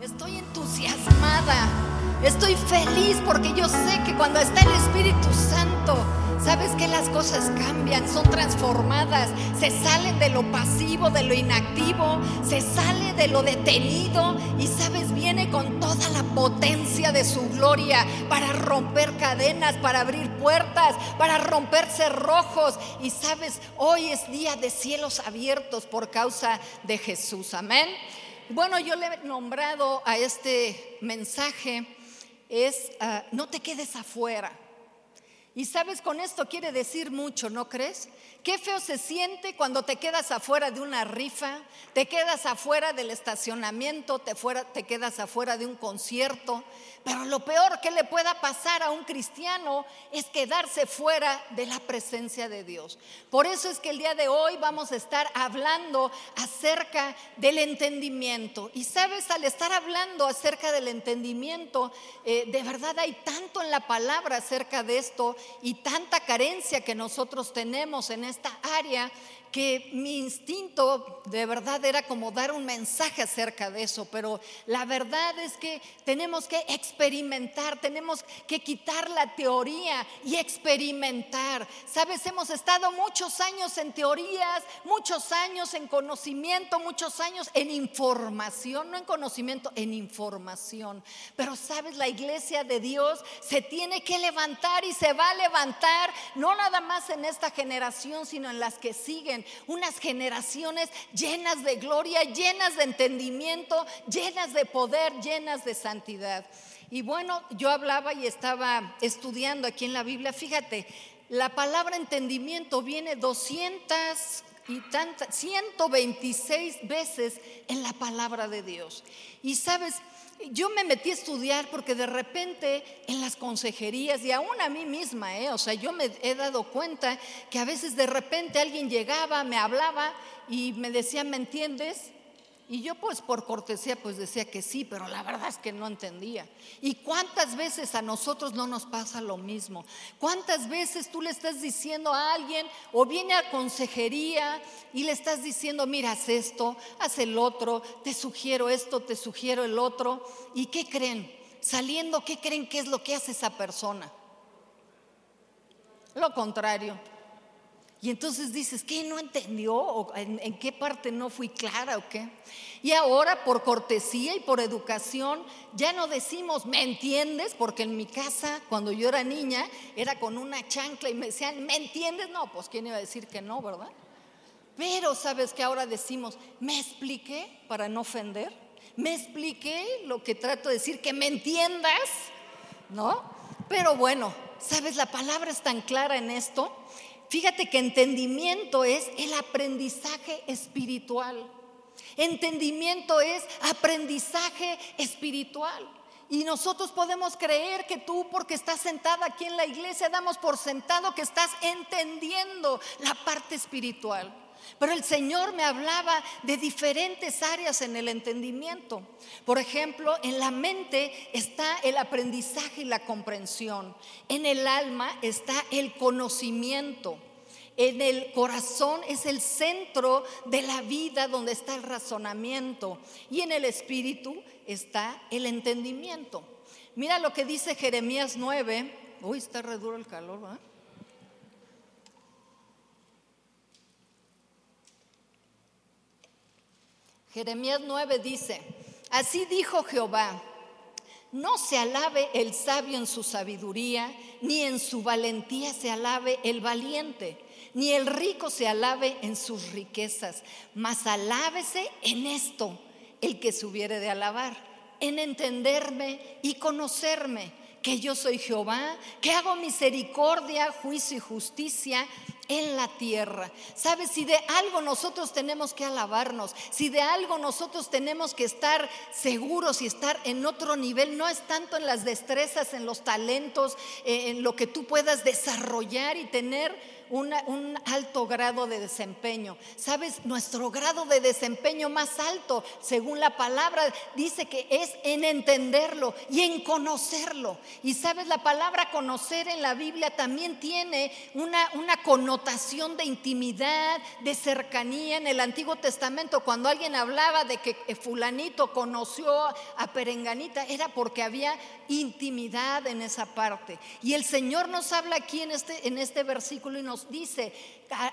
Estoy entusiasmada, estoy feliz porque yo sé que cuando está el Espíritu Santo, sabes que las cosas cambian, son transformadas, se salen de lo pasivo, de lo inactivo, se sale de lo detenido. Y sabes, viene con toda la potencia de su gloria para romper cadenas, para abrir puertas, para romper cerrojos. Y sabes, hoy es día de cielos abiertos por causa de Jesús, amén. Bueno, yo le he nombrado a este mensaje es ah, no te quedes afuera. Y sabes, con esto quiere decir mucho, ¿no crees? Qué feo se siente cuando te quedas afuera de una rifa, te quedas afuera del estacionamiento, te, fuera, te quedas afuera de un concierto. Pero lo peor que le pueda pasar a un cristiano es quedarse fuera de la presencia de Dios. Por eso es que el día de hoy vamos a estar hablando acerca del entendimiento. Y sabes, al estar hablando acerca del entendimiento, eh, de verdad hay tanto en la palabra acerca de esto y tanta carencia que nosotros tenemos en esta área que mi instinto de verdad era como dar un mensaje acerca de eso, pero la verdad es que tenemos que experimentar, tenemos que quitar la teoría y experimentar. Sabes, hemos estado muchos años en teorías, muchos años en conocimiento, muchos años en información, no en conocimiento, en información. Pero sabes, la iglesia de Dios se tiene que levantar y se va a levantar, no nada más en esta generación, sino en las que siguen unas generaciones llenas de gloria, llenas de entendimiento, llenas de poder, llenas de santidad. Y bueno, yo hablaba y estaba estudiando aquí en la Biblia, fíjate, la palabra entendimiento viene 200 y tantas, 126 veces en la palabra de Dios. Y sabes, yo me metí a estudiar porque de repente en las consejerías y aún a mí misma, ¿eh? o sea, yo me he dado cuenta que a veces de repente alguien llegaba, me hablaba y me decía, ¿me entiendes? Y yo pues por cortesía pues decía que sí, pero la verdad es que no entendía. ¿Y cuántas veces a nosotros no nos pasa lo mismo? ¿Cuántas veces tú le estás diciendo a alguien o viene a consejería y le estás diciendo, mira, haz esto, haz el otro, te sugiero esto, te sugiero el otro? ¿Y qué creen? Saliendo, ¿qué creen que es lo que hace esa persona? Lo contrario y entonces dices, ¿qué no entendió? ¿O en, en, qué parte no fui clara o qué? Y ahora por cortesía y por educación ya no decimos, ¿me entiendes? Porque en mi casa, cuando yo era niña, era con una chancla y me decían, ¿me entiendes? No, pues ¿quién iba a decir que no, verdad? Pero sabes que ahora decimos, ¿me expliqué para no ofender? ¿Me expliqué lo que trato de decir? Que me entiendas, ¿no? Pero bueno, ¿sabes? La palabra es tan clara en esto Fíjate que entendimiento es el aprendizaje espiritual. Entendimiento es aprendizaje espiritual. Y nosotros podemos creer que tú, porque estás sentada aquí en la iglesia, damos por sentado que estás entendiendo la parte espiritual. Pero el Señor me hablaba de diferentes áreas en el entendimiento. Por ejemplo, en la mente está el aprendizaje y la comprensión. En el alma está el conocimiento. En el corazón es el centro de la vida donde está el razonamiento. Y en el espíritu está el entendimiento. Mira lo que dice Jeremías 9. Uy, está re duro el calor, ¿verdad? Jeremías 9 dice, así dijo Jehová, no se alabe el sabio en su sabiduría, ni en su valentía se alabe el valiente, ni el rico se alabe en sus riquezas, mas alábese en esto el que se hubiere de alabar, en entenderme y conocerme, que yo soy Jehová, que hago misericordia, juicio y justicia en la tierra. ¿Sabes? Si de algo nosotros tenemos que alabarnos, si de algo nosotros tenemos que estar seguros y estar en otro nivel, no es tanto en las destrezas, en los talentos, eh, en lo que tú puedas desarrollar y tener un alto grado de desempeño. ¿Sabes? Nuestro grado de desempeño más alto, según la palabra, dice que es en entenderlo y en conocerlo. Y sabes, la palabra conocer en la Biblia también tiene una, una connotación de intimidad, de cercanía. En el Antiguo Testamento, cuando alguien hablaba de que fulanito conoció a Perenganita, era porque había intimidad en esa parte. Y el Señor nos habla aquí en este, en este versículo y nos dice,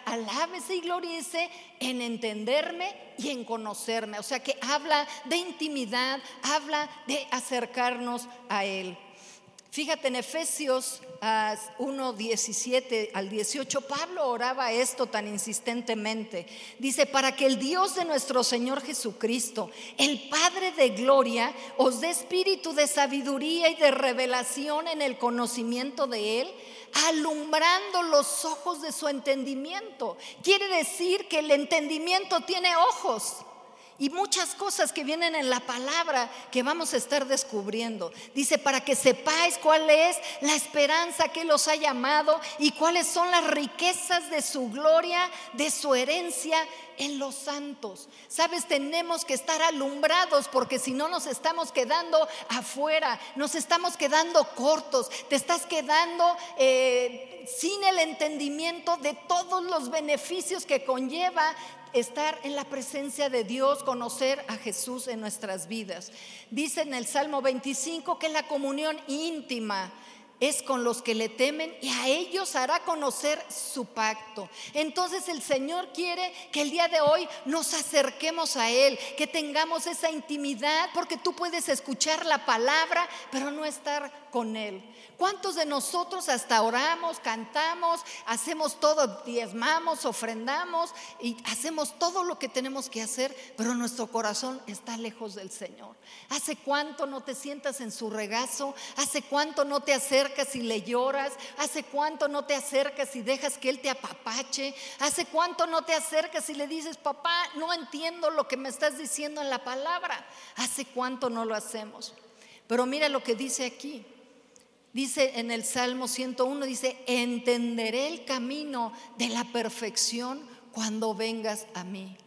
alábese y glorice en entenderme y en conocerme. O sea que habla de intimidad, habla de acercarnos a Él. Fíjate en Efesios 1, 17 al 18, Pablo oraba esto tan insistentemente. Dice, para que el Dios de nuestro Señor Jesucristo, el Padre de gloria, os dé espíritu de sabiduría y de revelación en el conocimiento de Él, alumbrando los ojos de su entendimiento. Quiere decir que el entendimiento tiene ojos y muchas cosas que vienen en la palabra que vamos a estar descubriendo. Dice, para que sepáis cuál es la esperanza que los ha llamado y cuáles son las riquezas de su gloria, de su herencia en los santos. Sabes, tenemos que estar alumbrados porque si no nos estamos quedando afuera, nos estamos quedando cortos, te estás quedando eh, sin el entendimiento de todos los beneficios que conlleva estar en la presencia de Dios, conocer a Jesús en nuestras vidas. Dice en el Salmo 25 que la comunión íntima es con los que le temen y a ellos hará conocer su pacto. Entonces el Señor quiere que el día de hoy nos acerquemos a Él, que tengamos esa intimidad, porque tú puedes escuchar la palabra, pero no estar con Él. ¿Cuántos de nosotros hasta oramos, cantamos, hacemos todo, diezmamos, ofrendamos y hacemos todo lo que tenemos que hacer, pero nuestro corazón está lejos del Señor? ¿Hace cuánto no te sientas en su regazo? ¿Hace cuánto no te acercas y le lloras? ¿Hace cuánto no te acercas y dejas que Él te apapache? ¿Hace cuánto no te acercas y le dices, papá, no entiendo lo que me estás diciendo en la palabra? ¿Hace cuánto no lo hacemos? Pero mira lo que dice aquí. Dice en el Salmo 101, dice, entenderé el camino de la perfección cuando vengas a mí.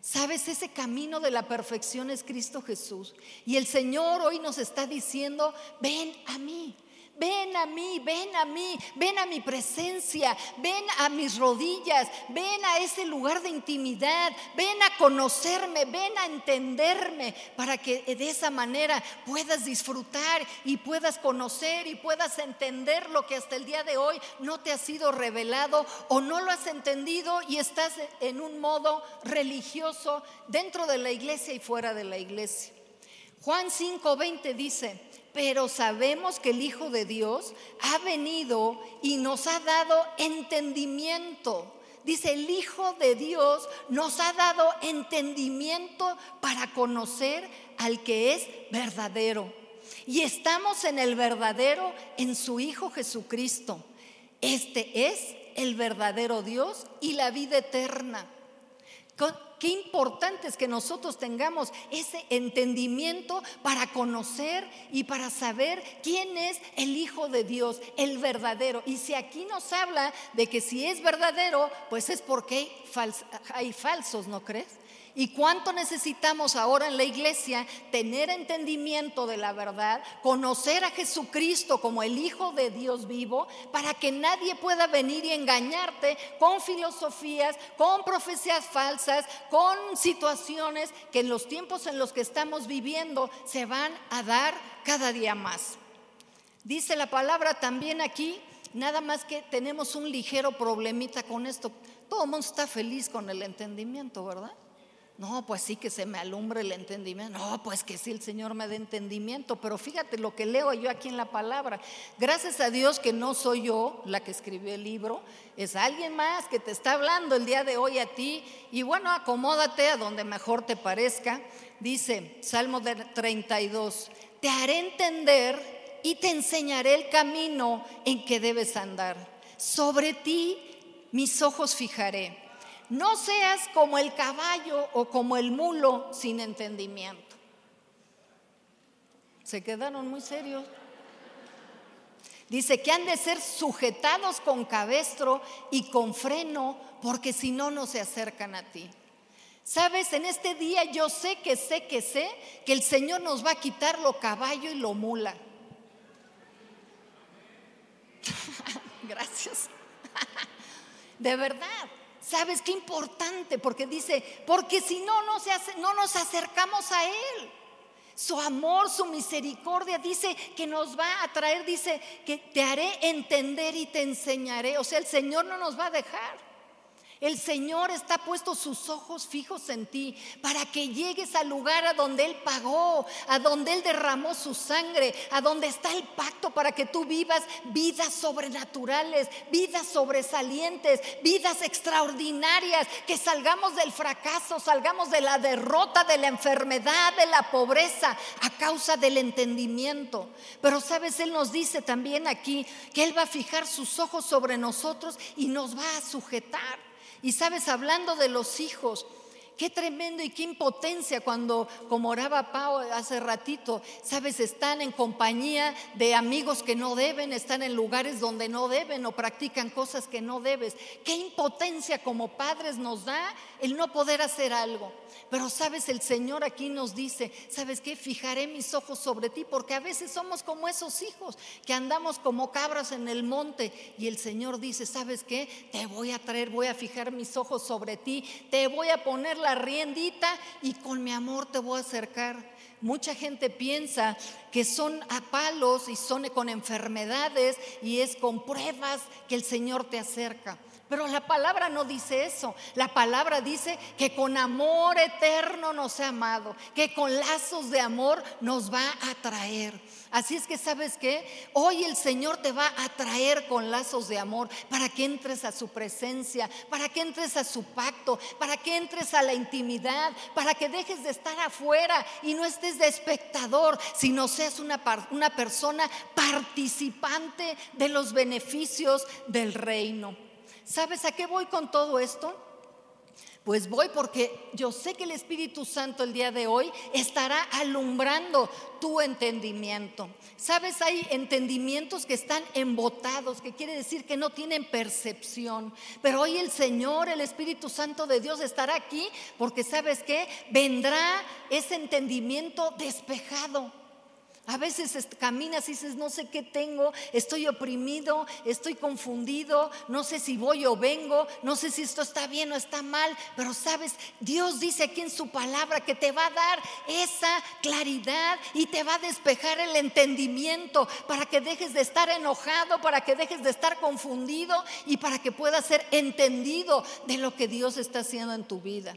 Sabes, ese camino de la perfección es Cristo Jesús. Y el Señor hoy nos está diciendo, ven a mí. Ven a mí, ven a mí, ven a mi presencia, ven a mis rodillas, ven a ese lugar de intimidad, ven a conocerme, ven a entenderme, para que de esa manera puedas disfrutar y puedas conocer y puedas entender lo que hasta el día de hoy no te ha sido revelado o no lo has entendido y estás en un modo religioso dentro de la iglesia y fuera de la iglesia. Juan 5:20 dice, pero sabemos que el Hijo de Dios ha venido y nos ha dado entendimiento. Dice, el Hijo de Dios nos ha dado entendimiento para conocer al que es verdadero. Y estamos en el verdadero, en su Hijo Jesucristo. Este es el verdadero Dios y la vida eterna. Qué importante es que nosotros tengamos ese entendimiento para conocer y para saber quién es el Hijo de Dios, el verdadero. Y si aquí nos habla de que si es verdadero, pues es porque hay, falsos, ¿no crees? ¿Y cuánto necesitamos ahora en la iglesia tener entendimiento de la verdad, conocer a Jesucristo como el Hijo de Dios vivo, para que nadie pueda venir y engañarte con filosofías, con profecías falsas, con situaciones que en los tiempos en los que estamos viviendo se van a dar cada día más? Dice la palabra también aquí, nada más que tenemos un ligero problemita con esto. Todo el mundo está feliz con el entendimiento, ¿verdad? No, pues sí que se me alumbre el entendimiento. No, pues que sí el Señor me dé entendimiento. Pero fíjate lo que leo yo aquí en la palabra. Gracias a Dios que no soy yo la que escribió el libro, es alguien más que te está hablando el día de hoy a ti. Y bueno, acomódate a donde mejor te parezca. Dice Salmo 32, te haré entender y te enseñaré el camino en que debes andar. Sobre ti mis ojos fijaré no seas como el caballo o como el mulo sin entendimiento. Se quedaron muy serios. Dice que han de ser sujetados con cabestro y con freno, porque si no, no se acercan a ti. Sabes, en este día yo sé que sé que sé que el Señor nos va a quitar lo caballo y lo mula. Gracias. De verdad. ¿Sabes qué importante? Porque dice, porque si no, no, se hace, no nos acercamos a Él. Su amor, su misericordia, dice que nos va a traer, dice que te haré entender y te enseñaré. O sea, el Señor no nos va a dejar. El Señor está puesto sus ojos fijos en ti para que llegues al lugar a donde Él pagó, a donde Él derramó su sangre, a donde está el pacto para que tú vivas vidas sobrenaturales, vidas sobresalientes, vidas extraordinarias, que salgamos del fracaso, salgamos de la derrota, de la enfermedad, de la pobreza, a causa del entendimiento. Pero sabes, Él nos dice también aquí que Él va a fijar sus ojos sobre nosotros y nos va a sujetar. Y sabes, hablando de los hijos, Qué tremendo y qué impotencia cuando, como oraba Pau hace ratito, sabes, están en compañía de amigos que no deben, están en lugares donde no deben o practican cosas que no debes. Qué impotencia como padres nos da el no poder hacer algo. Pero sabes, el Señor aquí nos dice, ¿sabes qué? Fijaré mis ojos sobre ti, porque a veces somos como esos hijos que andamos como cabras en el monte y el Señor dice, ¿sabes qué? Te voy a traer, voy a fijar mis ojos sobre ti, te voy a poner la riendita y con mi amor te voy a acercar. Mucha gente piensa que son a palos y son con enfermedades y es con pruebas que el Señor te acerca. Pero la palabra no dice eso. La palabra dice que con amor eterno nos ha amado, que con lazos de amor nos va a traer. Así es que sabes que hoy el Señor te va a traer con lazos de amor para que entres a su presencia, para que entres a su pacto, para que entres a la intimidad, para que dejes de estar afuera y no estés de espectador, sino seas una, una persona participante de los beneficios del reino. ¿Sabes a qué voy con todo esto? Pues voy porque yo sé que el Espíritu Santo el día de hoy estará alumbrando tu entendimiento. Sabes, hay entendimientos que están embotados, que quiere decir que no tienen percepción. Pero hoy el Señor, el Espíritu Santo de Dios estará aquí porque sabes que vendrá ese entendimiento despejado. A veces caminas y dices, no sé qué tengo, estoy oprimido, estoy confundido, no sé si voy o vengo, no sé si esto está bien o está mal, pero sabes, Dios dice aquí en su palabra que te va a dar esa claridad y te va a despejar el entendimiento para que dejes de estar enojado, para que dejes de estar confundido y para que puedas ser entendido de lo que Dios está haciendo en tu vida.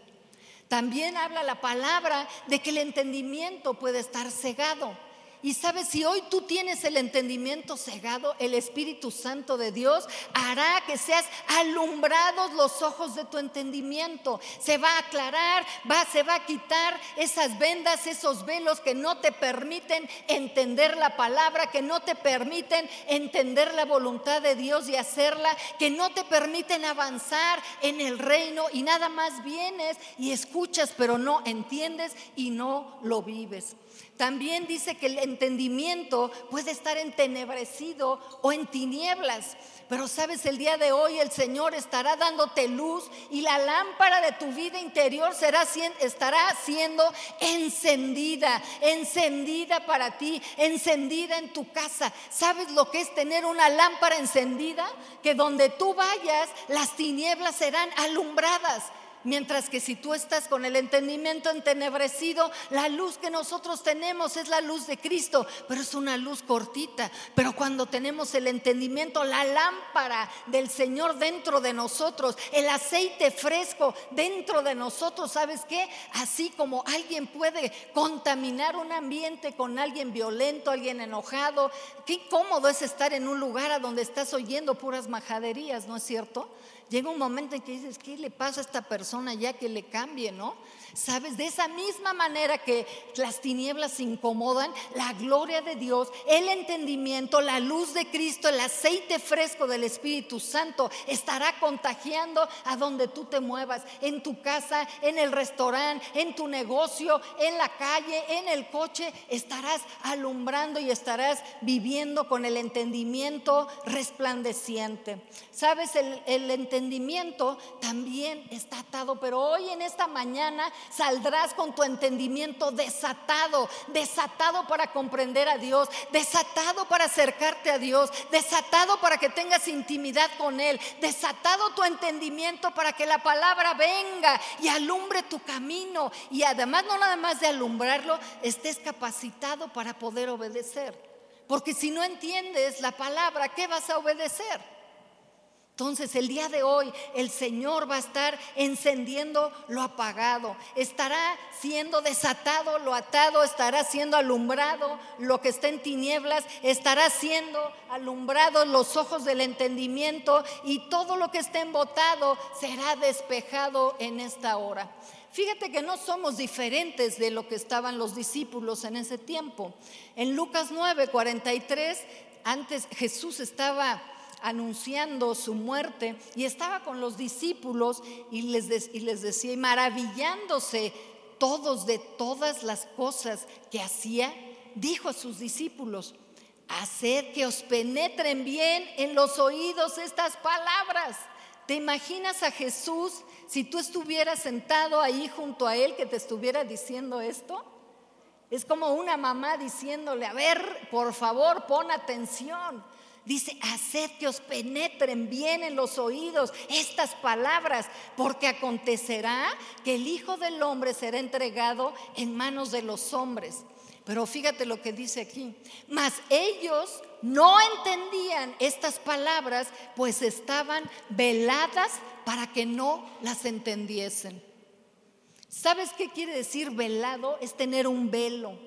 También habla la palabra de que el entendimiento puede estar cegado. Y sabes, si hoy tú tienes el entendimiento cegado, el Espíritu Santo de Dios hará que seas alumbrados los ojos de tu entendimiento. Se va a aclarar, va, se va a quitar esas vendas, esos velos que no te permiten entender la palabra, que no te permiten entender la voluntad de Dios y hacerla, que no te permiten avanzar en el reino y nada más vienes y escuchas, pero no entiendes y no lo vives. También dice que el entendimiento puede estar entenebrecido o en tinieblas. Pero sabes, el día de hoy el Señor estará dándote luz y la lámpara de tu vida interior será, estará siendo encendida, encendida para ti, encendida en tu casa. ¿Sabes lo que es tener una lámpara encendida? Que donde tú vayas, las tinieblas serán alumbradas. Mientras que si tú estás con el entendimiento entenebrecido, la luz que nosotros tenemos es la luz de Cristo, pero es una luz cortita. Pero cuando tenemos el entendimiento, la lámpara del Señor dentro de nosotros, el aceite fresco dentro de nosotros, ¿sabes qué? Así como alguien puede contaminar un ambiente con alguien violento, alguien enojado, qué cómodo es estar en un lugar a donde estás oyendo puras majaderías, ¿no es cierto? Llega un momento en que dices, ¿qué le pasa a esta persona ya que le cambie, no? Sabes, de esa misma manera que las tinieblas incomodan, la gloria de Dios, el entendimiento, la luz de Cristo, el aceite fresco del Espíritu Santo estará contagiando a donde tú te muevas, en tu casa, en el restaurante, en tu negocio, en la calle, en el coche, estarás alumbrando y estarás viviendo con el entendimiento resplandeciente. Sabes, el, el entendimiento también está atado, pero hoy en esta mañana saldrás con tu entendimiento desatado, desatado para comprender a Dios, desatado para acercarte a Dios, desatado para que tengas intimidad con Él, desatado tu entendimiento para que la palabra venga y alumbre tu camino y además no nada más de alumbrarlo, estés capacitado para poder obedecer. Porque si no entiendes la palabra, ¿qué vas a obedecer? Entonces el día de hoy el Señor va a estar encendiendo lo apagado, estará siendo desatado lo atado, estará siendo alumbrado lo que está en tinieblas, estará siendo alumbrado los ojos del entendimiento y todo lo que está embotado será despejado en esta hora. Fíjate que no somos diferentes de lo que estaban los discípulos en ese tiempo. En Lucas 9, 43, antes Jesús estaba anunciando su muerte y estaba con los discípulos y les, y les decía, y maravillándose todos de todas las cosas que hacía, dijo a sus discípulos, haced que os penetren bien en los oídos estas palabras. ¿Te imaginas a Jesús si tú estuvieras sentado ahí junto a él que te estuviera diciendo esto? Es como una mamá diciéndole, a ver, por favor, pon atención. Dice, haced que os penetren bien en los oídos estas palabras, porque acontecerá que el Hijo del Hombre será entregado en manos de los hombres. Pero fíjate lo que dice aquí. Mas ellos no entendían estas palabras, pues estaban veladas para que no las entendiesen. ¿Sabes qué quiere decir velado? Es tener un velo.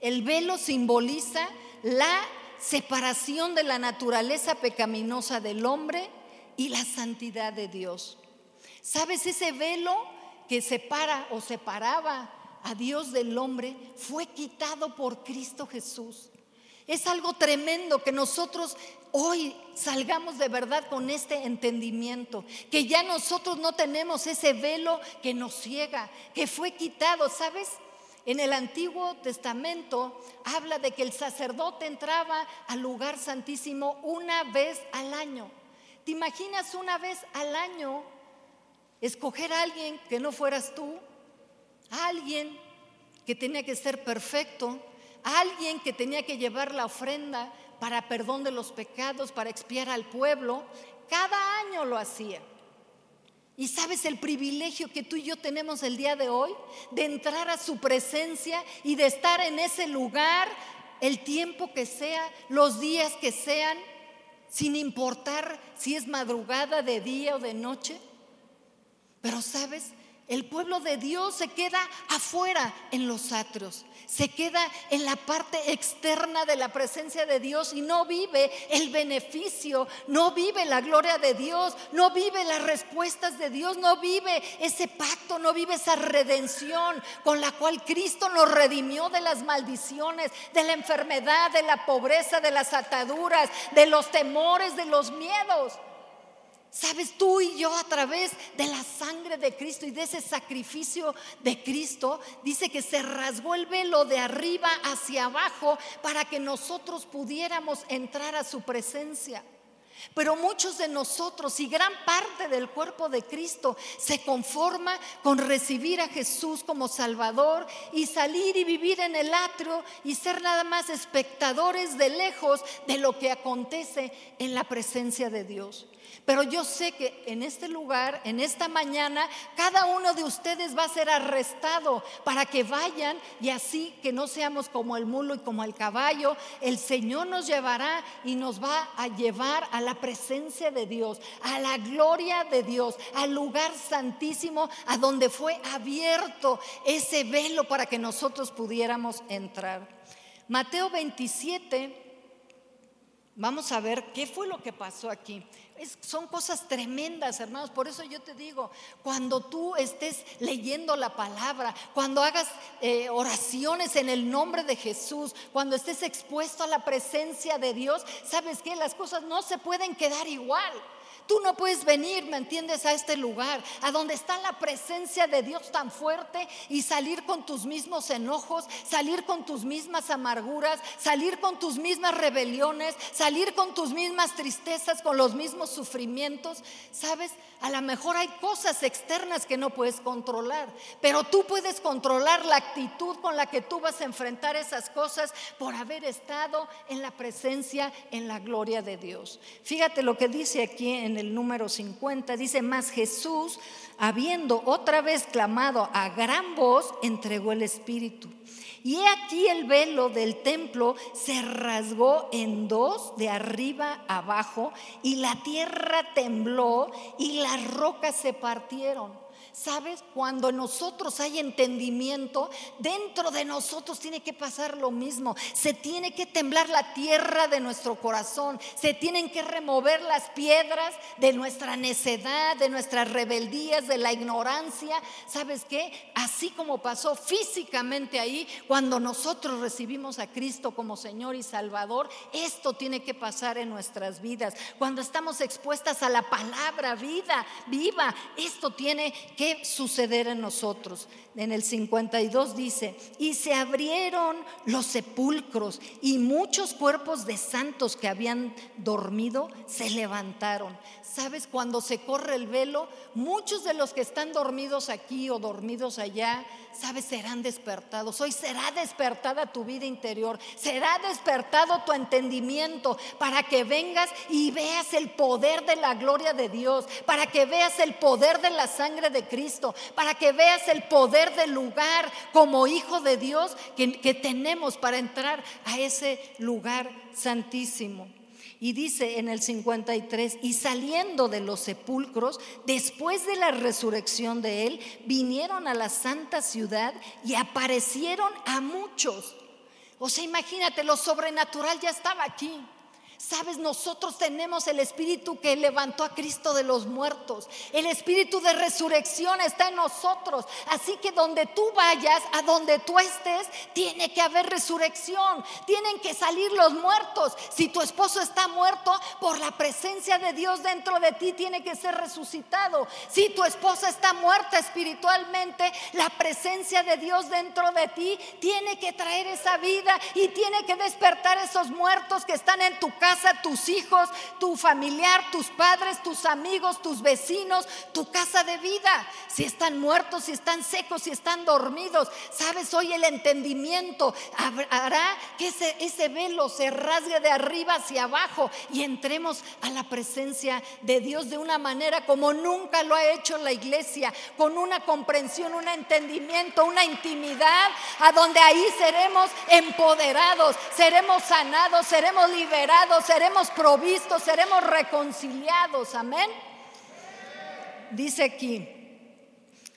El velo simboliza la separación de la naturaleza pecaminosa del hombre y la santidad de Dios. ¿Sabes? Ese velo que separa o separaba a Dios del hombre fue quitado por Cristo Jesús. Es algo tremendo que nosotros hoy salgamos de verdad con este entendimiento, que ya nosotros no tenemos ese velo que nos ciega, que fue quitado, ¿sabes? En el Antiguo Testamento habla de que el sacerdote entraba al lugar santísimo una vez al año. ¿Te imaginas una vez al año escoger a alguien que no fueras tú? A alguien que tenía que ser perfecto, a alguien que tenía que llevar la ofrenda para perdón de los pecados, para expiar al pueblo. Cada año lo hacía. Y sabes el privilegio que tú y yo tenemos el día de hoy de entrar a su presencia y de estar en ese lugar el tiempo que sea, los días que sean, sin importar si es madrugada, de día o de noche. Pero sabes, el pueblo de Dios se queda afuera en los atrios, se queda en la parte externa de la presencia de Dios y no vive el beneficio, no vive la gloria de Dios, no vive las respuestas de Dios, no vive ese pacto, no vive esa redención con la cual Cristo nos redimió de las maldiciones, de la enfermedad, de la pobreza, de las ataduras, de los temores, de los miedos. Sabes, tú y yo a través de la sangre de Cristo y de ese sacrificio de Cristo, dice que se rasgó el velo de arriba hacia abajo para que nosotros pudiéramos entrar a su presencia. Pero muchos de nosotros y gran parte del cuerpo de Cristo se conforma con recibir a Jesús como Salvador y salir y vivir en el atrio y ser nada más espectadores de lejos de lo que acontece en la presencia de Dios. Pero yo sé que en este lugar, en esta mañana, cada uno de ustedes va a ser arrestado para que vayan y así que no seamos como el mulo y como el caballo. El Señor nos llevará y nos va a llevar a la presencia de Dios, a la gloria de Dios, al lugar santísimo, a donde fue abierto ese velo para que nosotros pudiéramos entrar. Mateo 27 Vamos a ver qué fue lo que pasó aquí. Son cosas tremendas, hermanos. Por eso yo te digo, cuando tú estés leyendo la palabra, cuando hagas eh, oraciones en el nombre de Jesús, cuando estés expuesto a la presencia de Dios, sabes que las cosas no se pueden quedar igual. Tú no puedes venir, ¿me entiendes?, a este lugar, a donde está la presencia de Dios tan fuerte y salir con tus mismos enojos, salir con tus mismas amarguras, salir con tus mismas rebeliones, salir con tus mismas tristezas, con los mismos sufrimientos. ¿Sabes? A lo mejor hay cosas externas que no puedes controlar, pero tú puedes controlar la actitud con la que tú vas a enfrentar esas cosas por haber estado en la presencia, en la gloria de Dios. Fíjate lo que dice aquí en el número 50, dice, más Jesús, habiendo otra vez clamado a gran voz, entregó el Espíritu. Y he aquí el velo del templo se rasgó en dos, de arriba abajo, y la tierra tembló y las rocas se partieron. ¿Sabes? Cuando nosotros hay entendimiento, dentro de nosotros tiene que pasar lo mismo. Se tiene que temblar la tierra de nuestro corazón. Se tienen que remover las piedras de nuestra necedad, de nuestras rebeldías, de la ignorancia. ¿Sabes qué? Así como pasó físicamente ahí, cuando nosotros recibimos a Cristo como Señor y Salvador, esto tiene que pasar en nuestras vidas. Cuando estamos expuestas a la palabra vida, viva, esto tiene suceder en nosotros. En el 52 dice, y se abrieron los sepulcros y muchos cuerpos de santos que habían dormido se levantaron. ¿Sabes? Cuando se corre el velo, muchos de los que están dormidos aquí o dormidos allá, ¿sabes? Serán despertados. Hoy será despertada tu vida interior, será despertado tu entendimiento para que vengas y veas el poder de la gloria de Dios, para que veas el poder de la sangre de Cristo, para que veas el poder del lugar como hijo de Dios que, tenemos para entrar a ese lugar santísimo. Y dice en el 53, y saliendo de los sepulcros, después de la resurrección de él, vinieron a la santa ciudad y aparecieron a muchos. O sea, imagínate, lo sobrenatural ya estaba aquí. Sabes, nosotros tenemos el espíritu que levantó a Cristo de los muertos. El espíritu de resurrección está en nosotros. Así que donde tú vayas, a donde tú estés, tiene que haber resurrección. Tienen que salir los muertos. Si tu esposo está muerto, por la presencia de Dios dentro de ti tiene que ser resucitado. Si tu esposa está muerta espiritualmente, la presencia de Dios dentro de ti tiene que traer esa vida y tiene que despertar esos muertos que están en tu casa casa, tus hijos, tu familiar, tus padres, tus amigos, tus vecinos, tu casa de vida. Si están muertos, si están secos, si están dormidos. Sabes, hoy el entendimiento hará que ese, ese velo se rasgue de arriba hacia abajo y entremos a la presencia de Dios de una manera como nunca lo ha hecho la iglesia, con una comprensión, un entendimiento, una intimidad, a donde ahí seremos empoderados, seremos sanados, seremos liberados seremos provistos, seremos reconciliados. Amén. Dice aquí,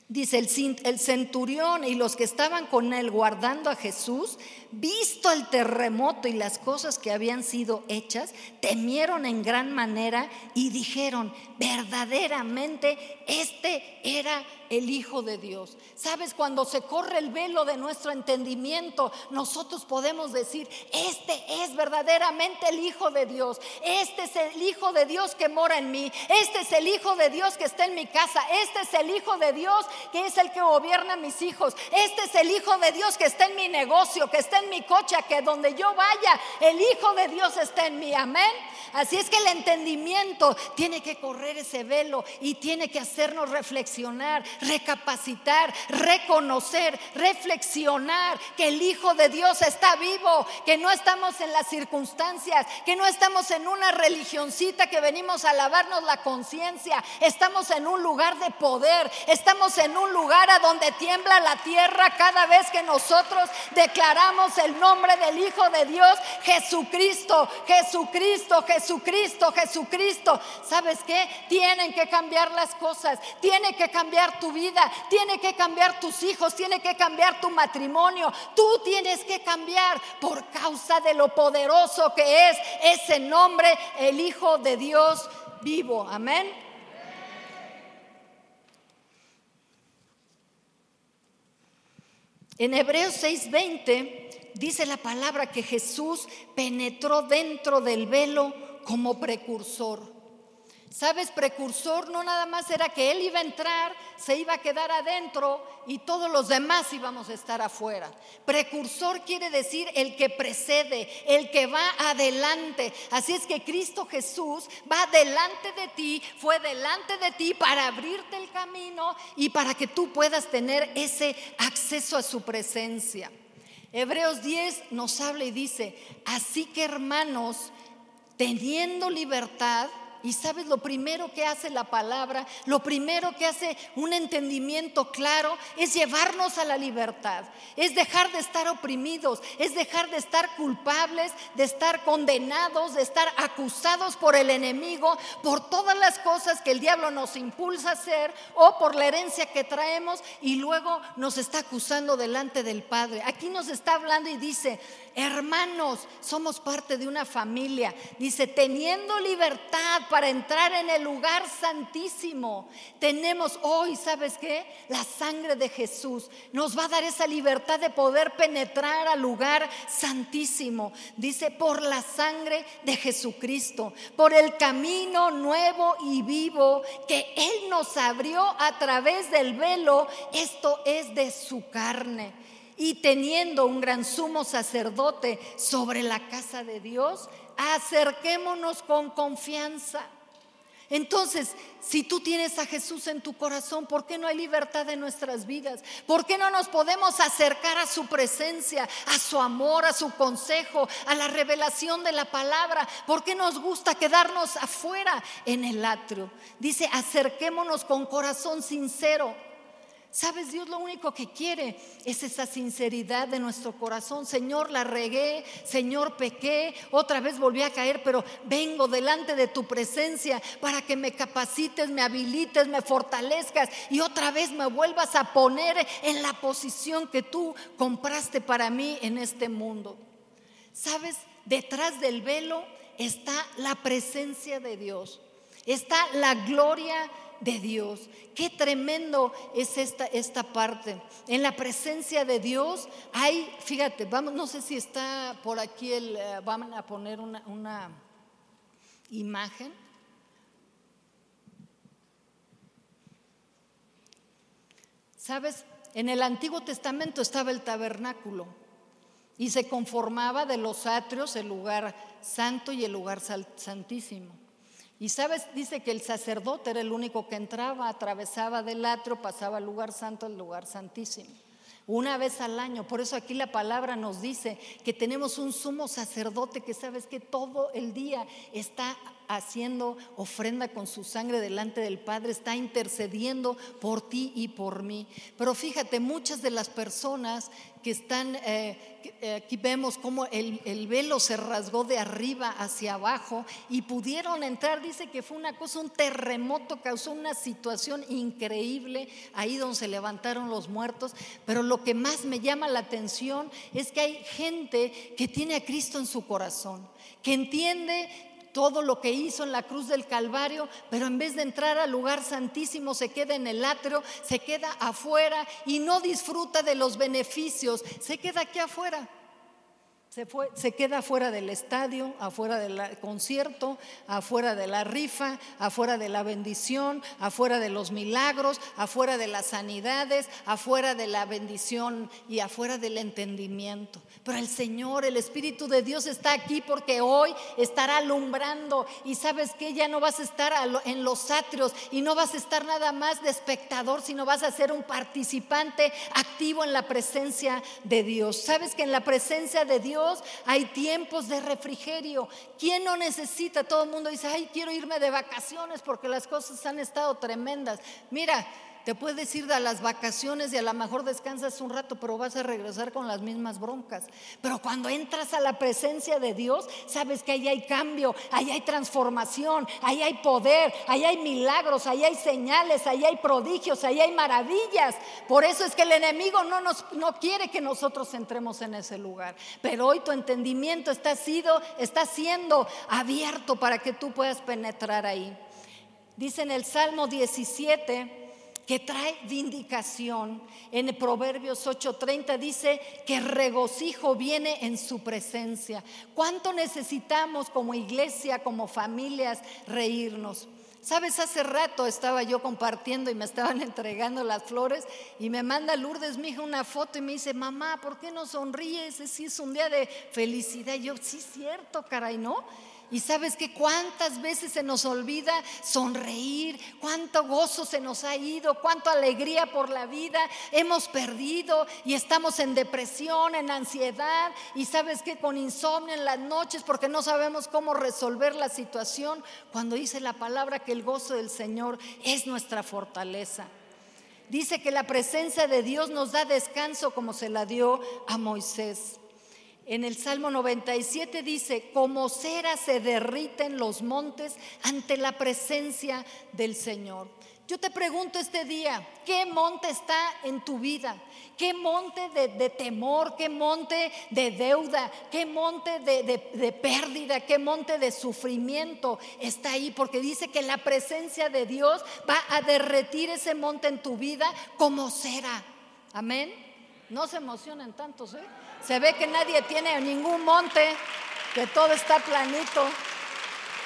dice el, el centurión y los que estaban con él guardando a Jesús, visto el terremoto y las cosas que habían sido hechas, temieron en gran manera y dijeron, verdaderamente este era el Hijo de Dios. Sabes, cuando se corre el velo de nuestro entendimiento, nosotros podemos decir, este es verdaderamente el Hijo de Dios. Este es el Hijo de Dios que mora en mí. Este es el Hijo de Dios que está en mi casa. Este es el Hijo de Dios que es el que gobierna a mis hijos. Este es el Hijo de Dios que está en mi negocio, que está en mi coche, que donde yo vaya, el Hijo de Dios está en mí. Amén. Así es que el entendimiento tiene que correr ese velo y tiene que hacernos reflexionar, recapacitar, reconocer, reflexionar que el Hijo de Dios está vivo, que no estamos en las circunstancias, que no estamos en una religioncita que venimos a lavarnos la conciencia, estamos en un lugar de poder, estamos en un lugar a donde tiembla la tierra cada vez que nosotros declaramos el nombre del Hijo de Dios, Jesucristo, Jesucristo, Jesucristo, Jesucristo. ¿Sabes qué? Tienen que cambiar las cosas, tiene que cambiar tu vida, tiene que cambiar tus hijos, tiene que cambiar tu matrimonio. Tú tienes que cambiar por causa de lo poderoso que es ese nombre, el Hijo de Dios vivo. Amén. En Hebreos 6:20 dice la palabra que Jesús penetró dentro del velo como precursor. Sabes, precursor no nada más era que él iba a entrar, se iba a quedar adentro y todos los demás íbamos a estar afuera. Precursor quiere decir el que precede, el que va adelante. Así es que Cristo Jesús va delante de ti, fue delante de ti para abrirte el camino y para que tú puedas tener ese acceso a su presencia. Hebreos 10 nos habla y dice, así que hermanos, teniendo libertad, y sabes, lo primero que hace la palabra, lo primero que hace un entendimiento claro es llevarnos a la libertad, es dejar de estar oprimidos, es dejar de estar culpables, de estar condenados, de estar acusados por el enemigo, por todas las cosas que el diablo nos impulsa a hacer o por la herencia que traemos y luego nos está acusando delante del Padre. Aquí nos está hablando y dice, hermanos, somos parte de una familia. Dice, teniendo libertad para entrar en el lugar santísimo, tenemos hoy, ¿sabes qué? La sangre de Jesús nos va a dar esa libertad de poder penetrar al lugar santísimo. Dice, por la sangre de Jesucristo, por el camino nuevo y vivo que Él nos abrió a través del velo, esto es de su carne y teniendo un gran sumo sacerdote sobre la casa de Dios, acerquémonos con confianza. Entonces, si tú tienes a Jesús en tu corazón, ¿por qué no hay libertad en nuestras vidas? ¿Por qué no nos podemos acercar a su presencia, a su amor, a su consejo, a la revelación de la palabra? ¿Por qué nos gusta quedarnos afuera en el atrio? Dice, acerquémonos con corazón sincero Sabes, Dios lo único que quiere es esa sinceridad de nuestro corazón. Señor, la regué, Señor, pequé, otra vez volví a caer, pero vengo delante de tu presencia para que me capacites, me habilites, me fortalezcas y otra vez me vuelvas a poner en la posición que tú compraste para mí en este mundo. Sabes, detrás del velo está la presencia de Dios, está la gloria de Dios. Qué tremendo es esta, esta parte. En la presencia de Dios hay, fíjate, vamos, no sé si está por aquí el, eh, vamos a poner una, una imagen. Sabes, en el Antiguo Testamento estaba el tabernáculo y se conformaba de los atrios, el lugar santo y el lugar santísimo. Y sabes, dice que el sacerdote era el único que entraba, atravesaba del atrio, pasaba al lugar santo, al lugar santísimo. Una vez al año. Por eso aquí la palabra nos dice que tenemos un sumo sacerdote que sabes que todo el día está haciendo ofrenda con su sangre delante del Padre, está intercediendo por ti y por mí. Pero fíjate, muchas de las personas que están, eh, eh, aquí vemos cómo el, el, velo se rasgó de arriba hacia abajo y pudieron entrar, dice que fue una cosa, un terremoto, causó una situación increíble. Ahí donde se levantaron los muertos, pero lo que más me llama la atención es que hay gente que tiene a Cristo en su corazón, que entiende todo lo que hizo en la cruz del Calvario, pero en vez de entrar al lugar santísimo se queda en el atrio, se queda afuera y no disfruta de los beneficios, se queda aquí afuera. Se, queda afuera del estadio, afuera del concierto, afuera de la rifa, afuera de la bendición, afuera de los milagros, afuera de las sanidades, afuera de la bendición y afuera del entendimiento. Pero el Señor, el Espíritu de Dios está aquí porque hoy estará alumbrando y sabes que ya no vas a estar en los atrios y no vas a estar nada más de espectador, sino vas a ser un participante activo en la presencia de Dios. Sabes que en la presencia de Dios hay tiempos de refrigerio. ¿Quién no necesita? Todo el mundo dice, ay, quiero irme de vacaciones porque las cosas han estado tremendas. Mira, te puedes ir a las vacaciones y a lo mejor descansas un rato, pero vas a regresar con las mismas broncas. Pero cuando entras a la presencia de Dios, sabes que ahí hay cambio, ahí hay transformación, ahí hay poder, ahí hay milagros, ahí hay señales, ahí hay prodigios, ahí hay maravillas. Por eso es que el enemigo no, nos, no quiere que nosotros entremos en ese lugar. Pero hoy tu entendimiento está, sido, está siendo abierto para que tú puedas penetrar ahí. Dice en el Salmo 17 que trae vindicación. En Proverbios 8:30 dice que regocijo viene en su presencia. ¿Cuánto necesitamos como iglesia, como familias, reírnos? Sabes, hace rato estaba yo compartiendo y me estaban entregando las flores y me manda Lourdes, mi hija, una foto y me dice, mamá, ¿por qué no sonríes? Si es un día de felicidad. yo, sí, cierto, caray, ¿no? Y sabes que cuántas veces se nos olvida sonreír, cuánto gozo se nos ha ido, cuánta alegría por la vida hemos perdido y estamos en depresión, en ansiedad y sabes que con insomnio en las noches porque no sabemos cómo resolver la situación cuando dice la palabra que el gozo del Señor es nuestra fortaleza. Dice que la presencia de Dios nos da descanso como se la dio a Moisés. En el Salmo 97 dice, como cera se derriten los montes ante la presencia del Señor. Yo te pregunto este día, ¿qué monte está en tu vida? ¿Qué monte de, temor? ¿Qué monte de deuda? ¿Qué monte de, de pérdida? ¿Qué monte de sufrimiento está ahí? Porque dice que la presencia de Dios va a derretir ese monte en tu vida como cera. Amén. No se emocionen tantos, ¿eh? Se ve que nadie tiene ningún monte, que todo está planito.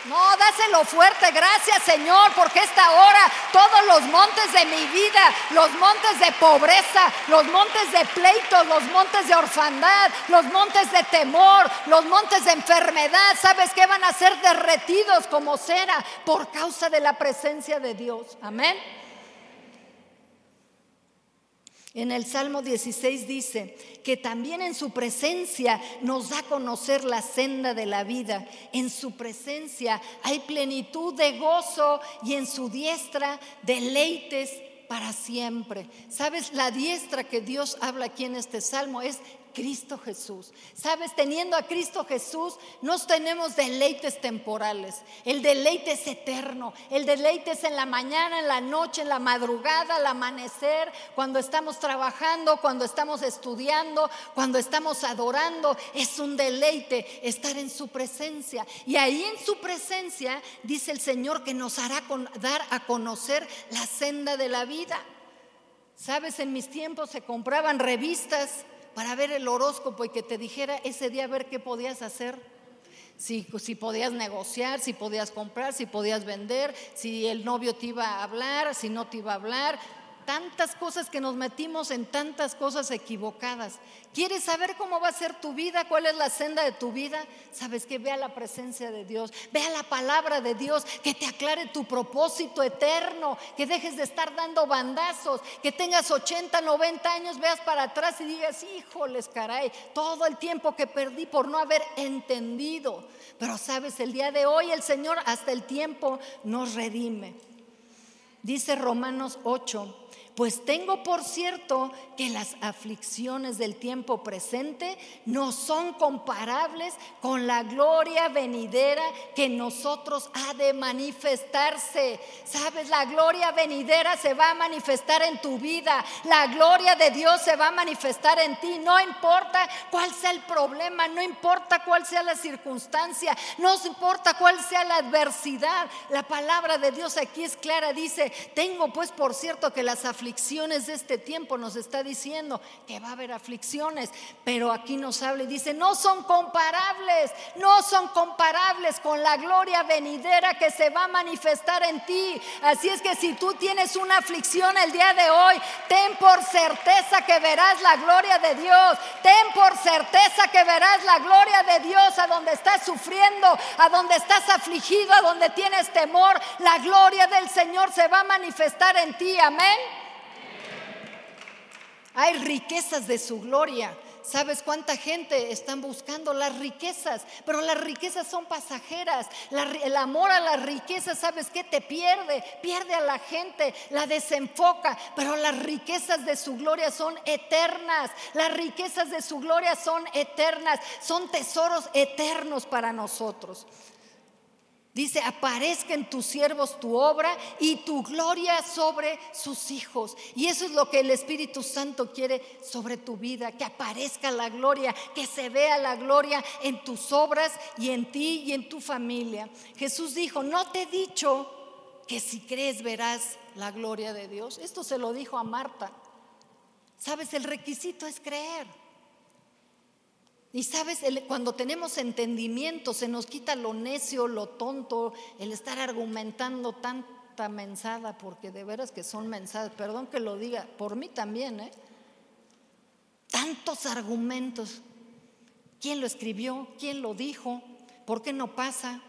No, dáselo fuerte, gracias Señor, porque esta hora todos los montes de mi vida, los montes de pobreza, los montes de pleitos, los montes de orfandad, los montes de temor, los montes de enfermedad, ¿sabes qué? Van a ser derretidos como cera por causa de la presencia de Dios. Amén. En el Salmo 16 dice que también en su presencia nos da a conocer la senda de la vida. En su presencia hay plenitud de gozo y en su diestra deleites para siempre. ¿Sabes? La diestra que Dios habla aquí en este salmo es Cristo Jesús. Sabes, teniendo a Cristo Jesús, nos tenemos deleites temporales. El deleite es eterno. El deleite es en la mañana, en la noche, en la madrugada, al amanecer, cuando estamos trabajando, cuando estamos estudiando, cuando estamos adorando. Es un deleite estar en su presencia. Y ahí en su presencia dice el Señor que nos hará dar a conocer la senda de la vida. Sabes, en mis tiempos se compraban revistas para ver el horóscopo y que te dijera ese día ver qué podías hacer. Si, si, podías negociar, si podías comprar, si podías vender, si el novio te iba a hablar, si no te iba a hablar tantas cosas que nos metimos en tantas cosas equivocadas. ¿Quieres saber cómo va a ser tu vida? ¿Cuál es la senda de tu vida? Sabes que vea la presencia de Dios, vea la palabra de Dios, que te aclare tu propósito eterno, que dejes de estar dando bandazos, que tengas 80, 90 años, veas para atrás y digas, híjoles, caray, todo el tiempo que perdí por no haber entendido. Pero sabes, el día de hoy el Señor hasta el tiempo nos redime. Dice Romanos 8, pues tengo por cierto que las aflicciones del tiempo presente no son comparables con la gloria venidera que nosotros ha de manifestarse. Sabes, la gloria venidera se va a manifestar en tu vida. La gloria de Dios se va a manifestar en ti. No importa cuál sea el problema, no importa cuál sea la circunstancia, no importa cuál sea la adversidad. La palabra de Dios aquí es clara. Dice, tengo pues por cierto que las aflicciones aflicciones de este tiempo, nos está diciendo que va a haber aflicciones, pero aquí nos habla y dice, no son comparables, no son comparables con la gloria venidera que se va a manifestar en ti. Así es que si tú tienes una aflicción el día de hoy, ten por certeza que verás la gloria de Dios, ten por certeza que verás la gloria de Dios a donde estás sufriendo, a donde estás afligido, a donde tienes temor, la gloria del Señor se va a manifestar en ti, amén. Hay riquezas de su gloria. ¿Sabes cuánta gente están buscando las riquezas? Pero las riquezas son pasajeras. el amor a las riquezas, ¿sabes qué? Te pierde, pierde a la gente, la desenfoca. Pero las riquezas de su gloria son eternas. Las riquezas de su gloria son eternas. Son tesoros eternos para nosotros. Dice, aparezca en tus siervos tu obra y tu gloria sobre sus hijos. Y eso es lo que el Espíritu Santo quiere sobre tu vida, que aparezca la gloria, que se vea la gloria en tus obras y en ti y en tu familia. Jesús dijo, no te he dicho que si crees verás la gloria de Dios. Esto se lo dijo a Marta. Sabes, el requisito es creer. Y sabes, cuando tenemos entendimiento se nos quita lo necio, lo tonto, el estar argumentando tanta mensada, porque de veras que son mensadas, perdón que lo diga, por mí también, ¿eh? Tantos argumentos. ¿Quién lo escribió? ¿Quién lo dijo? ¿Por qué no pasa?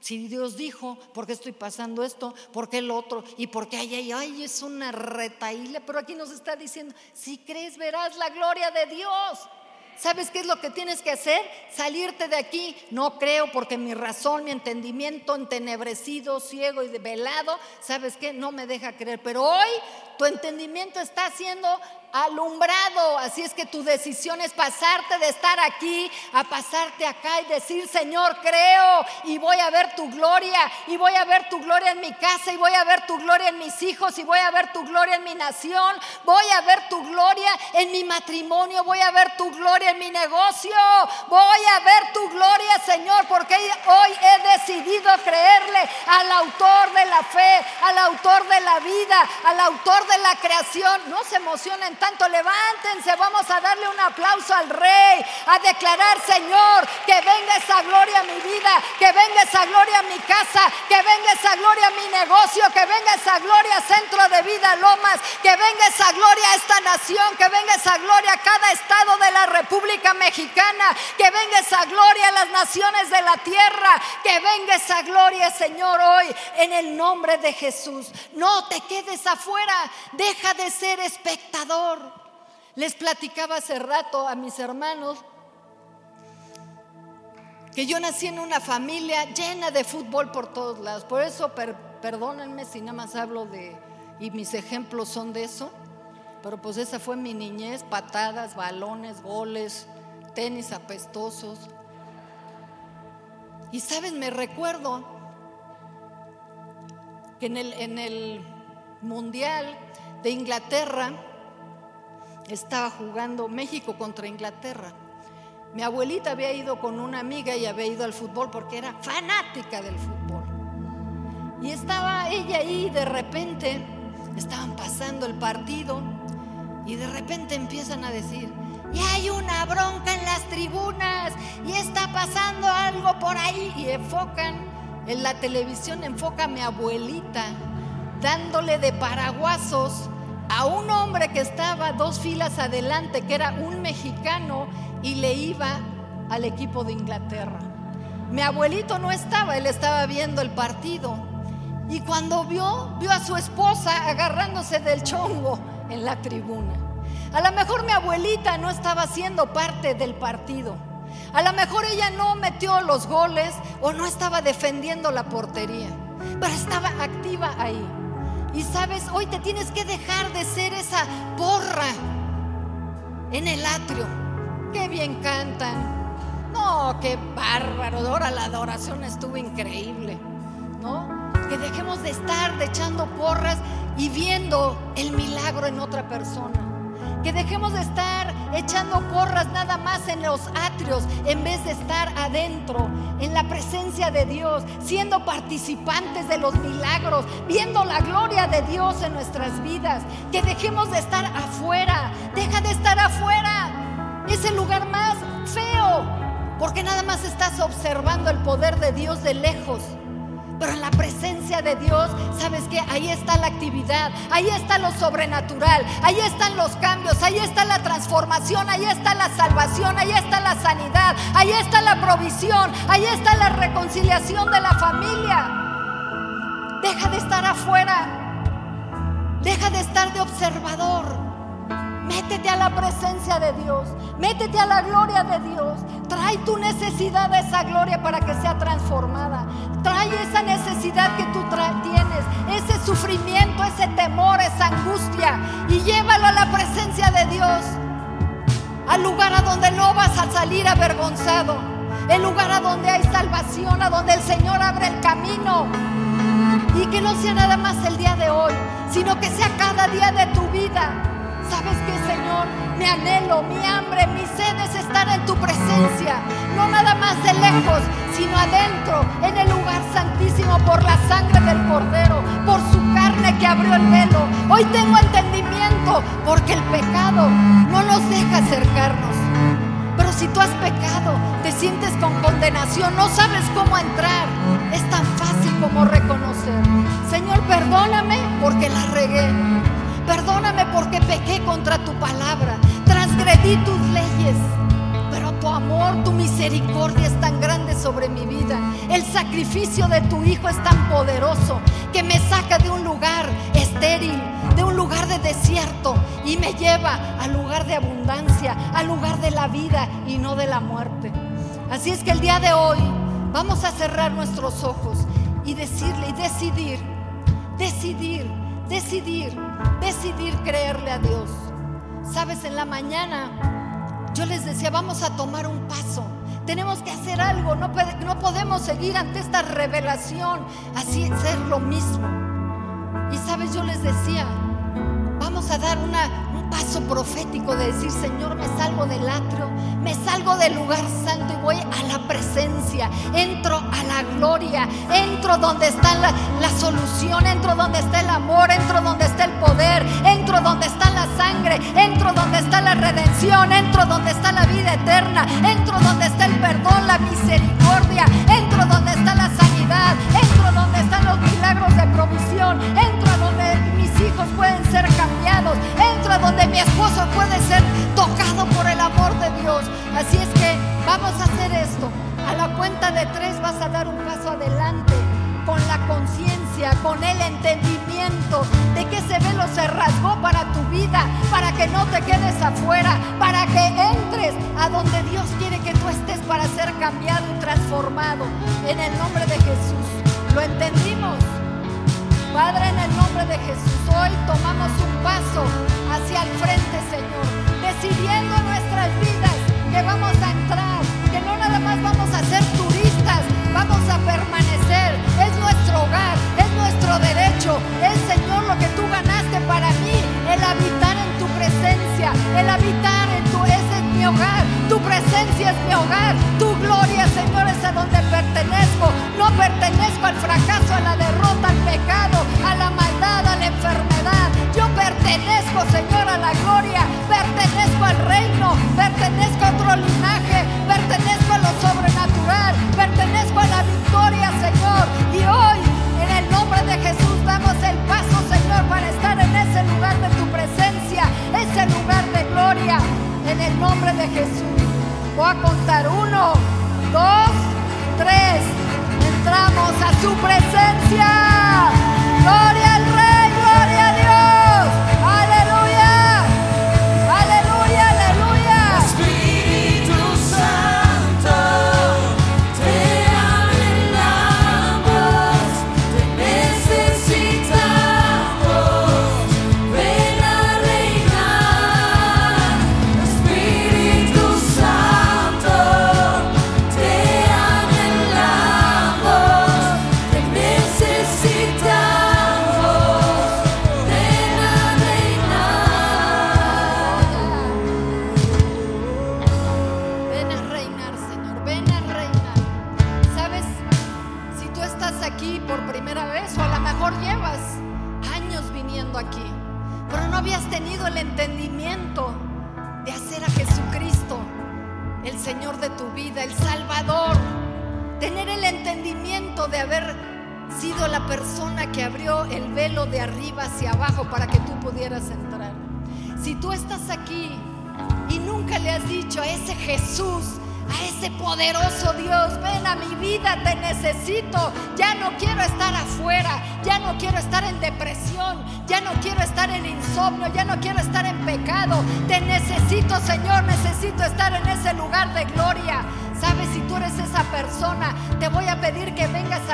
Si Dios dijo, ¿por qué estoy pasando esto? ¿Por qué el otro? ¿Y por qué ay, ay, ay, es una retaíla? Pero aquí nos está diciendo, si crees verás la gloria de Dios. ¿Sabes qué es lo que tienes que hacer? Salirte de aquí. No creo porque mi razón, mi entendimiento entenebrecido, ciego y velado, ¿sabes qué? No me deja creer. Pero hoy tu entendimiento está siendo alumbrado. Así es que tu decisión es pasarte de estar aquí a pasarte acá y decir, Señor, creo y voy a ver tu gloria y voy a ver tu gloria en mi casa y voy a ver tu gloria en mis hijos y voy a ver tu gloria en mi nación. Voy a ver tu gloria en mi matrimonio, voy a ver tu gloria en mi negocio. Voy a ver tu gloria, Señor, porque hoy he decidido creerle al autor de la fe, al autor de la vida, al autor de la creación. No se emocionen tanto, levántense, vamos a darle un aplauso al Rey, a declarar, Señor, que venga esa gloria a mi vida, que venga esa gloria a mi casa, que venga esa gloria a mi negocio, que venga esa gloria a Centro de Vida Lomas, que venga esa gloria a esta nación, que venga esa gloria a cada estado de la República Mexicana, que venga esa gloria a las naciones de la tierra, que venga esa gloria, Señor, hoy en el nombre de Jesús. No te quedes afuera, deja de ser espectador. Les platicaba hace rato a mis hermanos que yo nací en una familia llena de fútbol por todos lados. Por eso, perdónenme si nada más hablo de, y mis ejemplos son de eso, pero pues esa fue mi niñez, patadas, balones, goles, tenis apestosos. Y saben, me recuerdo que en el Mundial de Inglaterra, estaba jugando México contra Inglaterra. Mi abuelita había ido con una amiga y había ido al fútbol porque era fanática del fútbol. Y estaba ella ahí y de repente estaban pasando el partido y de repente empiezan a decir, y hay una bronca en las tribunas y está pasando algo por ahí y enfocan en la televisión, enfoca a mi abuelita dándole de paraguasos a un hombre que estaba dos filas adelante, que era un mexicano y le iba al equipo de Inglaterra. Mi abuelito no estaba, él estaba viendo el partido. Y cuando vio, vio a su esposa agarrándose del chongo en la tribuna. A lo mejor mi abuelita no estaba siendo parte del partido. A lo mejor ella no metió los goles o no estaba defendiendo la portería, pero estaba activa ahí. Y sabes, hoy te tienes que dejar de ser esa porra en el atrio. Qué bien cantan. No, qué bárbaro. Ahora la adoración estuvo increíble. ¿No? Que dejemos de estar de echando porras y viendo el milagro en otra persona. Que dejemos de estar echando porras nada más en los atrios en vez de estar adentro, en la presencia de Dios, siendo participantes de los milagros, viendo la gloria de Dios en nuestras vidas. Que dejemos de estar afuera. Deja de estar afuera. Es el lugar más feo, porque nada más estás observando el poder de Dios de lejos. Pero en la presencia de Dios, ¿sabes qué? Ahí está la actividad, ahí está lo sobrenatural, ahí están los cambios, ahí está la transformación, ahí está la salvación, ahí está la sanidad, ahí está la provisión, ahí está la reconciliación de la familia. Deja de estar afuera, deja de estar de observador. Métete a la presencia de Dios. Métete a la gloria de Dios. Trae tu necesidad a esa gloria para que sea transformada. Trae esa necesidad que tú tienes, ese sufrimiento, ese temor, esa angustia y llévalo a la presencia de Dios. Al lugar a donde no vas a salir avergonzado. El lugar a donde hay salvación, a donde el Señor abre el camino. Y que no sea nada más el día de hoy, sino que sea cada día de tu vida. ¿Sabes qué, Señor? Mi anhelo, mi hambre, mi sed es estar en tu presencia. No nada más de lejos, sino adentro, en el lugar santísimo, por la sangre del Cordero, por su carne que abrió el velo. Hoy tengo entendimiento, porque el pecado no nos deja acercarnos. Pero si tú has pecado, te sientes con condenación, no sabes cómo entrar, es tan fácil como reconocer. Señor, perdóname porque la regué. Perdóname porque pequé contra tu palabra, transgredí tus leyes. Pero tu amor, tu misericordia es tan grande sobre mi vida. El sacrificio de tu Hijo es tan poderoso que me saca de un lugar estéril, de un lugar de desierto y me lleva al lugar de abundancia, al lugar de la vida y no de la muerte. Así es que el día de hoy vamos a cerrar nuestros ojos y decirle y decidir, decidir, decidir, decidir creerle a Dios. Sabes, en la mañana yo les decía, vamos a tomar un paso. Tenemos que hacer algo, no, no podemos seguir ante esta revelación, así ser lo mismo. Y sabes, yo les decía, vamos a dar un paso profético de decir, Señor, me salgo del atrio, me salgo del lugar santo y voy a la presencia, entro a la gloria, entro donde está la, solución, entro donde está el amor, entro donde está el poder, entro donde está la sangre, entro donde está la redención, entro donde está la vida eterna, entro donde está el perdón, la misericordia, entro donde está la sanidad, entro donde están los milagros de provisión, pueden ser cambiados, entro donde mi esposo puede ser tocado por el amor de Dios. Así es que vamos a hacer esto. A la cuenta de tres vas a dar un paso adelante con la conciencia, con el entendimiento de que ese velo se rasgó para tu vida, para que no te quedes afuera, para que entres a donde Dios quiere que tú estés para ser cambiado y transformado. En el nombre de Jesús. ¿Lo entendimos? Padre, en el nombre de Jesús, hoy tomamos un paso hacia el frente, Señor, decidiendo nuestras vidas que vamos a entrar, que no nada más vamos a ser turistas, vamos a permanecer. Es nuestro hogar, es nuestro derecho, es, Señor, lo que tú ganaste para mí, el habitar en tu presencia, el habitar en tu, mi hogar, tu presencia es mi hogar, tu gloria, Señor, es a donde pertenezco. No pertenezco al fracaso, a la derrota, al pecado, a la maldad, a la enfermedad. Yo pertenezco, Señor, a la gloria, pertenezco al reino, pertenezco a otro linaje, pertenezco a lo sobrenatural,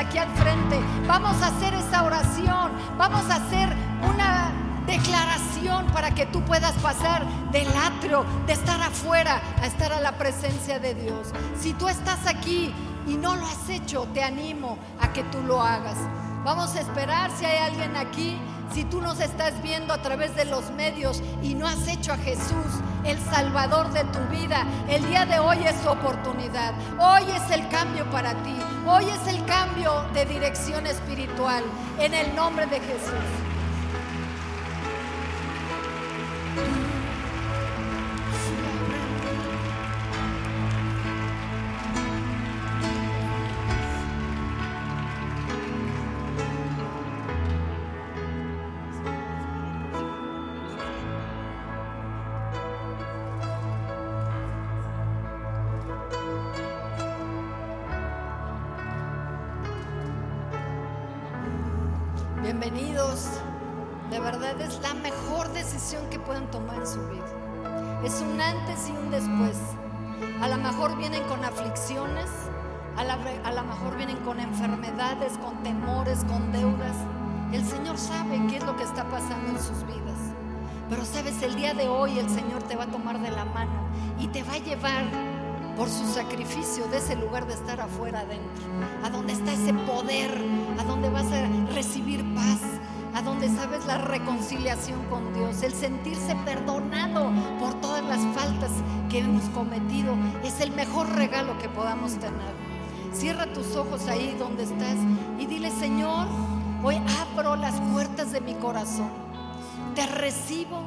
aquí al frente. Vamos a hacer esa oración, vamos a hacer una declaración para que tú puedas pasar del atrio, de estar afuera, a estar a la presencia de Dios. Si tú estás aquí y no lo has hecho, te animo a que tú lo hagas. Vamos a esperar si hay alguien aquí. Si tú nos estás viendo a través de los medios y no has hecho a Jesús el Salvador de tu vida, el día de hoy es tu oportunidad. Hoy es el cambio para ti. Hoy es el cambio de dirección espiritual. En el nombre de Jesús. Podamos tener. Cierra tus ojos ahí donde estás y dile, Señor, hoy abro las puertas de mi corazón, te recibo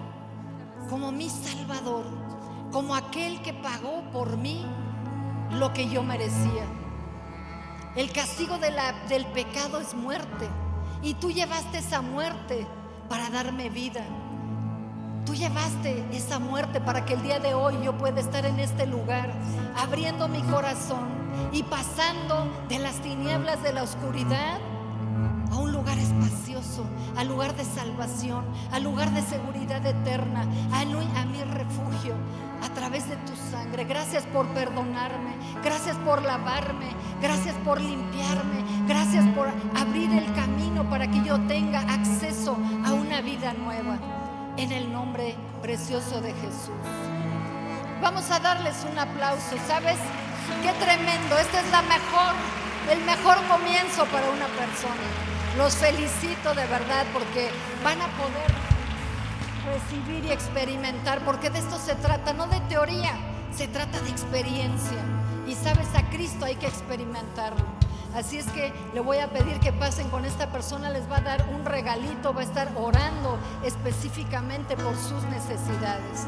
como mi Salvador como aquel que pagó por mí lo que yo merecía. El castigo del pecado es muerte y tú llevaste esa muerte para darme vida. Tú llevaste esa muerte para que el día de hoy yo pueda estar en este lugar, abriendo mi corazón y pasando de las tinieblas de la oscuridad a un lugar espacioso, al lugar de salvación, al lugar de seguridad eterna, a, a mi refugio, a través de tu sangre. Gracias por perdonarme, gracias por lavarme, gracias por limpiarme, gracias por abrir el camino para que yo tenga acceso a una vida nueva. En el nombre precioso de Jesús. Vamos a darles un aplauso, ¿sabes? Qué tremendo, esta es la mejor, el mejor comienzo para una persona. Los felicito de verdad porque van a poder recibir y experimentar, porque de esto se trata, no de teoría, se trata de experiencia. Y sabes, a Cristo hay que experimentarlo. Así es que le voy a pedir que pasen con esta persona, les va a dar un regalito, va a estar orando específicamente por sus necesidades.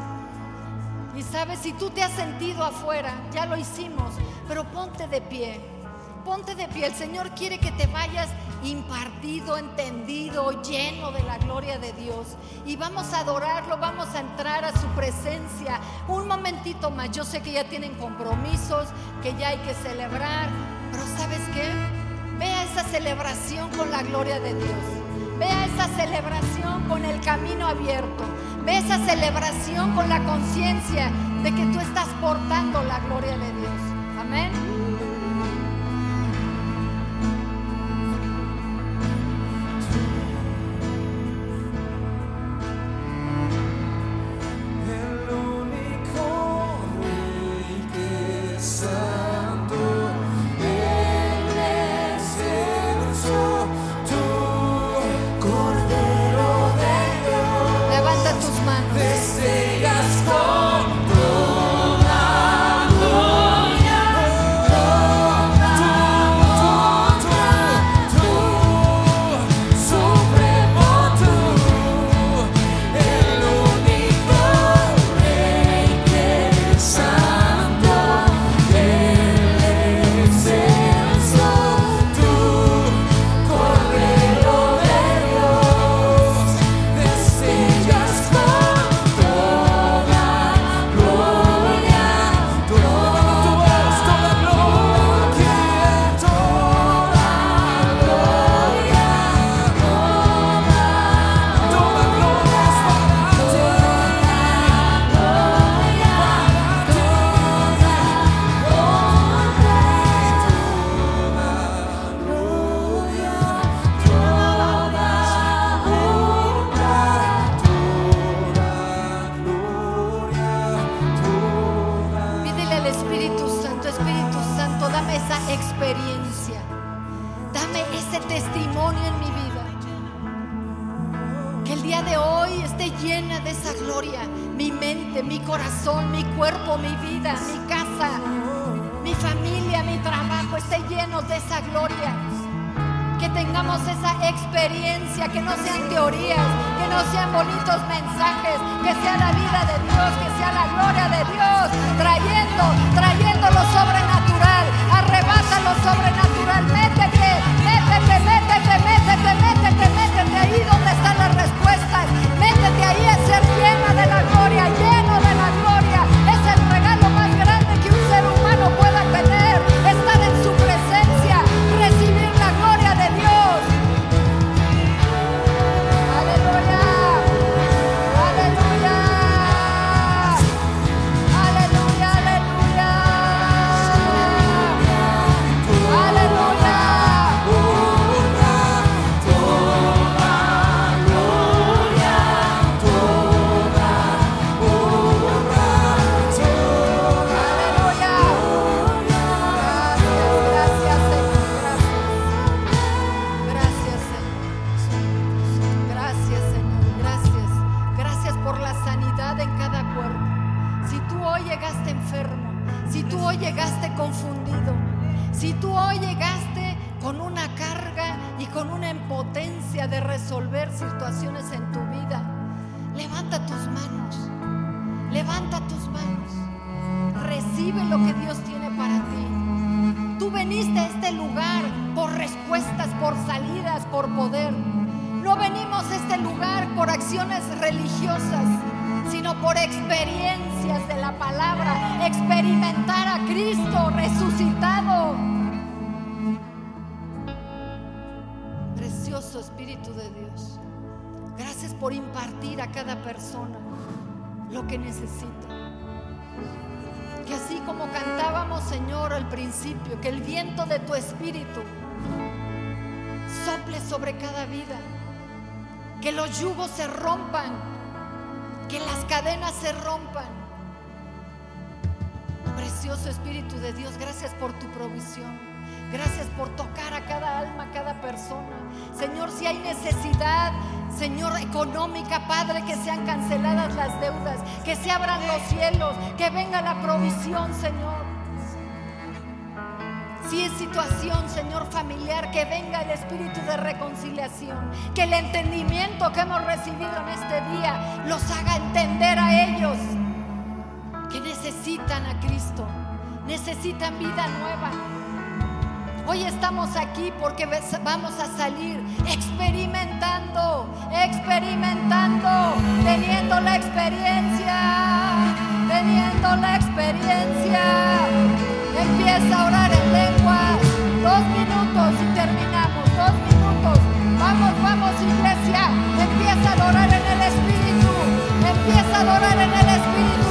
Y sabes, si tú te has sentido afuera, ya lo hicimos, pero ponte de pie. Ponte de pie. El Señor quiere que te vayas impartido, entendido, lleno de la gloria de Dios. Y vamos a adorarlo, vamos a entrar a su presencia. Un momentito más. Yo sé que ya tienen compromisos, que ya hay que celebrar. Pero ¿sabes qué? Vea esa celebración con la gloria de Dios. Vea esa celebración con el camino abierto. Ve esa celebración con la conciencia de que tú estás portando la gloria de Dios. Amén. Espíritu Santo, Espíritu Santo, dame esa experiencia. Dame ese testimonio en mi vida. Que el día de hoy esté llena de esa gloria. Mi mente, mi corazón, mi cuerpo, mi vida, mi casa, mi familia, mi trabajo esté lleno de esa gloria. Que tengamos esa experiencia, que no sean teorías, que no sean bonitos mensajes, que sea la vida de Dios, que sea la gloria de Dios, trayendo, trayendo lo sobrenatural, arrebata lo sobrenatural, métete, métete, métete, métete, métete, métete ahí donde están las respuestas, métete ahí a ser llena de la gloria, Recibe lo que Dios tiene para ti. Tú veniste a este lugar por respuestas, por salidas, por poder. No venimos a este lugar por acciones religiosas, sino por experiencias de la palabra. Experimentar a Cristo resucitado. Precioso Espíritu de Dios. Gracias por impartir a cada persona lo que necesita. Como cantábamos, Señor, al principio, que el viento de tu espíritu sople sobre cada vida. Que los yugos se rompan. Que las cadenas se rompan. Precioso Espíritu de Dios, gracias por tu provisión. Gracias por tocar a cada alma, a cada persona. Señor, si hay necesidad, Señor, económica, Padre, que sean canceladas las deudas, que se abran los cielos, que venga la provisión, Señor. Si es situación, Señor, familiar, que venga el espíritu de reconciliación, que el entendimiento que hemos recibido en este día los haga entender a ellos que necesitan a Cristo, necesitan vida nueva. Hoy estamos aquí porque vamos a salir experimentando, experimentando, teniendo la experiencia, teniendo la experiencia. Empieza a orar en lenguas. Dos minutos y terminamos. Dos minutos. Vamos, vamos, iglesia. Empieza a adorar en el Espíritu. Empieza a adorar en el Espíritu.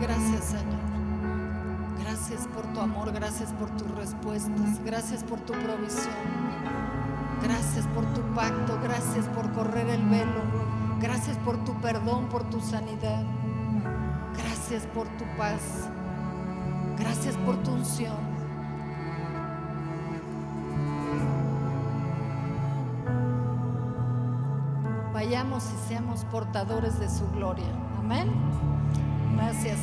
Gracias, Señor. Gracias por tu amor, gracias por tus respuestas, gracias por tu provisión, por tu perdón, por tu sanidad, gracias por tu paz, gracias por tu unción. Vayamos y seamos portadores de su gloria. Amén. Gracias.